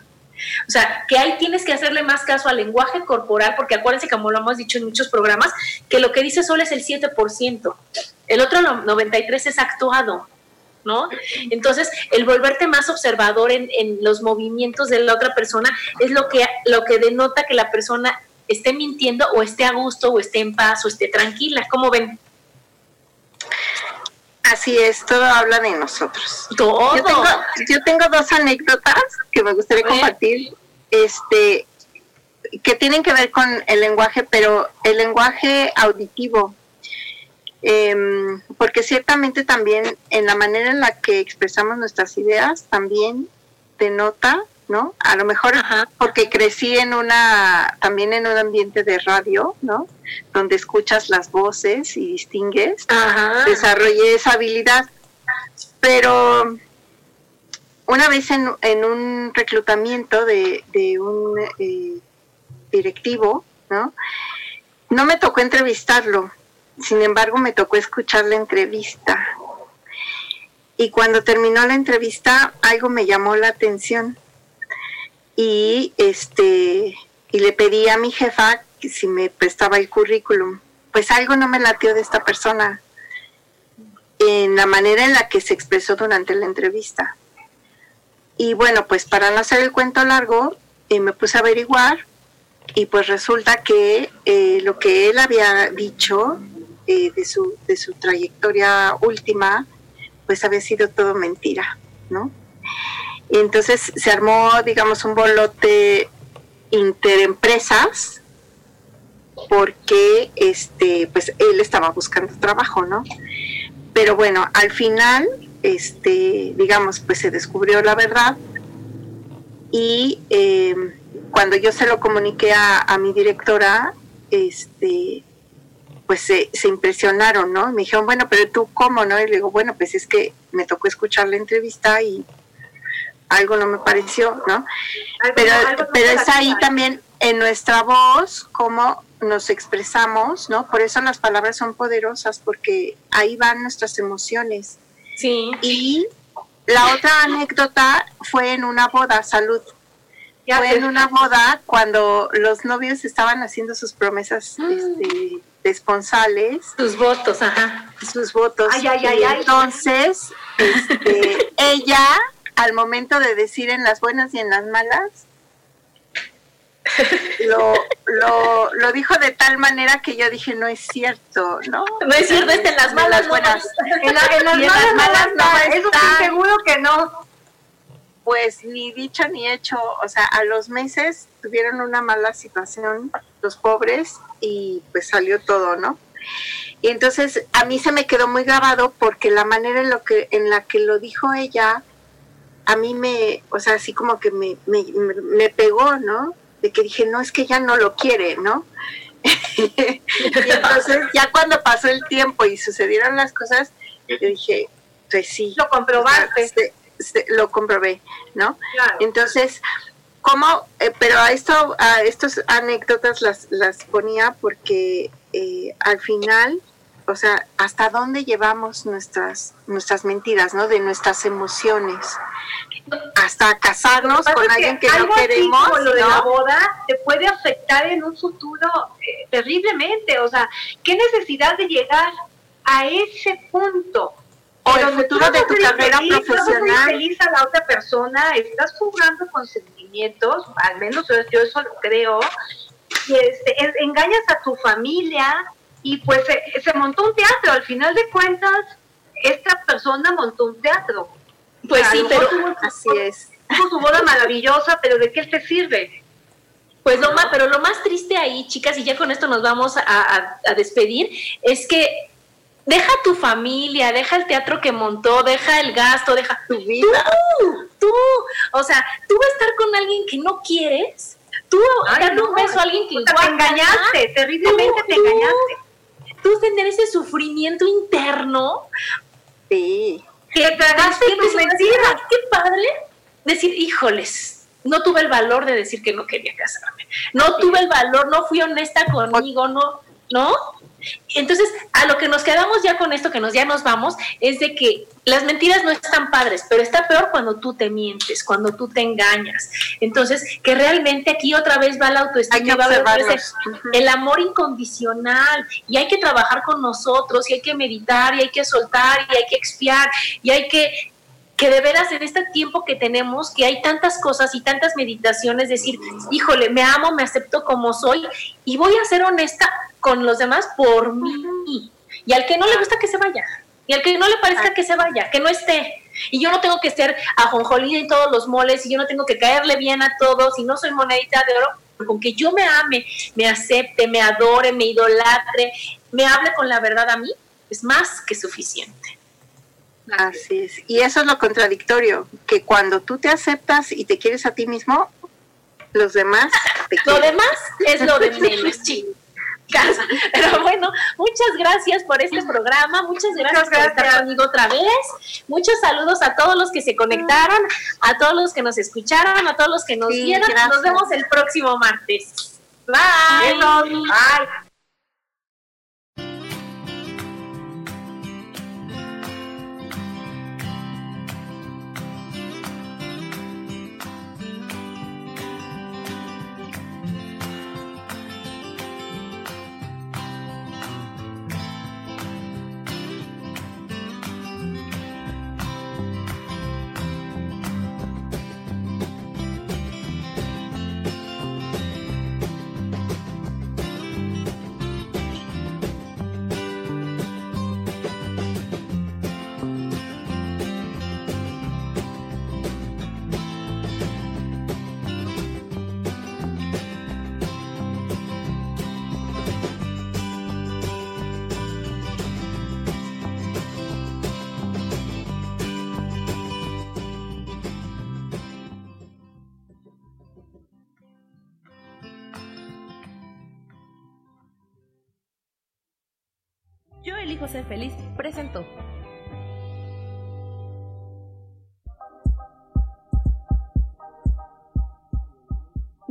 O sea, que ahí tienes que hacerle más caso al lenguaje corporal, porque acuérdense, como lo hemos dicho en muchos programas, que lo que dice solo es el 7%. El otro 93% es actuado. ¿No? Entonces, el volverte más observador en, los movimientos de la otra persona es lo que, lo que denota que la persona esté mintiendo o esté a gusto o esté en paz o esté tranquila. ¿Cómo ven? Así es, todo habla de nosotros. Todo. Yo tengo, dos anécdotas que me gustaría compartir, este, que tienen que ver con el lenguaje, pero el lenguaje auditivo eh, porque ciertamente también en la manera en la que expresamos nuestras ideas también denota, ¿no? A lo mejor porque crecí en una, también en un ambiente de radio, ¿no? Donde escuchas las voces y distingues, desarrollé esa habilidad, pero una vez en, en un reclutamiento de, de un eh, directivo, ¿no? No me tocó entrevistarlo, sin embargo, me tocó escuchar la entrevista. Y cuando terminó la entrevista, algo me llamó la atención. Y este y le pedí a mi jefa que si me prestaba el currículum. Pues algo no me latió de esta persona en la manera en la que se expresó durante la entrevista. Y bueno, pues para no hacer el cuento largo, eh, me puse a averiguar y pues resulta que eh, lo que él había dicho de, su, de su trayectoria última, pues había sido todo mentira, ¿no? Y entonces se armó, digamos, un bolote interempresas porque este pues él estaba buscando trabajo, ¿no? Pero bueno, al final este digamos pues se descubrió la verdad y eh, cuando yo se lo comuniqué a, a mi directora este pues se, impresionaron, ¿no? Me dijeron, bueno, pero tú cómo, ¿no? Y le digo, bueno, pues es que me tocó escuchar la entrevista y algo no me pareció, ¿no? pero pero es ahí también en nuestra voz cómo nos expresamos, ¿no? Por eso las palabras son poderosas, porque ahí van nuestras emociones. Sí. Y la otra anécdota fue en una boda, salud. Fue en una boda cuando los novios estaban haciendo sus promesas este, esponsales. Sus votos, ajá. Sus votos. Ay, ay, ay, entonces, este, ella, al momento de decir en las buenas y en las malas, lo, lo, lo, dijo de tal manera que yo dije, no es cierto, ¿no? No es cierto, es en las malas, buenas. En, las, malas, no, eso seguro que no. Pues ni dicho ni hecho, o sea, a los meses tuvieron una mala situación los pobres y pues salió todo, ¿no? Y entonces a mí se me quedó muy grabado porque la manera en, lo que, en la que lo dijo ella, a mí me, o sea, así como que me, me, me pegó, ¿no? De que dije, no, es que ella no lo quiere, ¿no? y entonces ya cuando pasó el tiempo y sucedieron las cosas, yo dije, pues sí. Lo comprobaste. Lo comprobé, ¿no? Entonces, ¿cómo? Eh, pero a esto, a estas anécdotas las, las ponía porque eh, al final, o sea, hasta dónde llevamos nuestras, nuestras mentiras, ¿no? De nuestras emociones. Hasta casarnos con alguien que, no queremos. Así lo de la boda te puede afectar en un futuro eh, terriblemente. O sea, ¿qué necesidad de llegar a ese punto? O el futuro de tu carrera profesional. feliz a la otra persona, estás jugando con sentimientos, al menos yo, eso lo creo, y este, engañas a tu familia y pues se, montó un teatro, al final de cuentas, esta persona montó un teatro. Pues sí, pero así es. Tuvo su boda maravillosa, pero ¿de qué te sirve? Pues lo más, pero lo más triste ahí, chicas, y ya con esto nos vamos a despedir, es que deja tu familia, deja el teatro que montó, deja el gasto, deja tu vida. Tú, tú, o sea, tú vas a estar con alguien que no quieres, tú dar un beso a alguien que te engañaste, terriblemente te engañaste. Tú tener ese sufrimiento interno. Sí. Que tragaste tus mentiras. Qué padre decir, híjoles, no tuve el valor de decir que no quería casarme. No tuve el valor, no fui honesta conmigo, no, ¿no? Entonces, a lo que nos quedamos ya con esto, que nos ya nos vamos, es de que las mentiras no están padres, pero está peor cuando tú te mientes, cuando tú te engañas. Entonces, que realmente aquí otra vez va la autoestima, va a el amor incondicional, y hay que trabajar con nosotros, y hay que meditar, y hay que soltar, y hay que expiar, y hay que que de veras en este tiempo que tenemos, que hay tantas cosas y tantas meditaciones, decir, híjole, me amo, me acepto como soy y voy a ser honesta con los demás por mí. Y al que no le gusta que se vaya. Y al que no le parezca que se vaya, que no esté. Y yo no tengo que ser ajonjolida en todos los moles y yo no tengo que caerle bien a todos y no soy monedita de oro. Con que yo me ame, me acepte, me adore, me idolatre, me hable con la verdad a mí, es más que suficiente. Así es. Y eso es lo contradictorio, que cuando tú te aceptas y te quieres a ti mismo, los demás te Lo demás es lo de menos, casa. Pero bueno, muchas gracias por este programa, muchas gracias, por estar conmigo otra vez. Muchos saludos a todos los que se conectaron, a todos los que nos escucharon, a todos los que nos vieron. Nos vemos el próximo martes. Bye. Bye.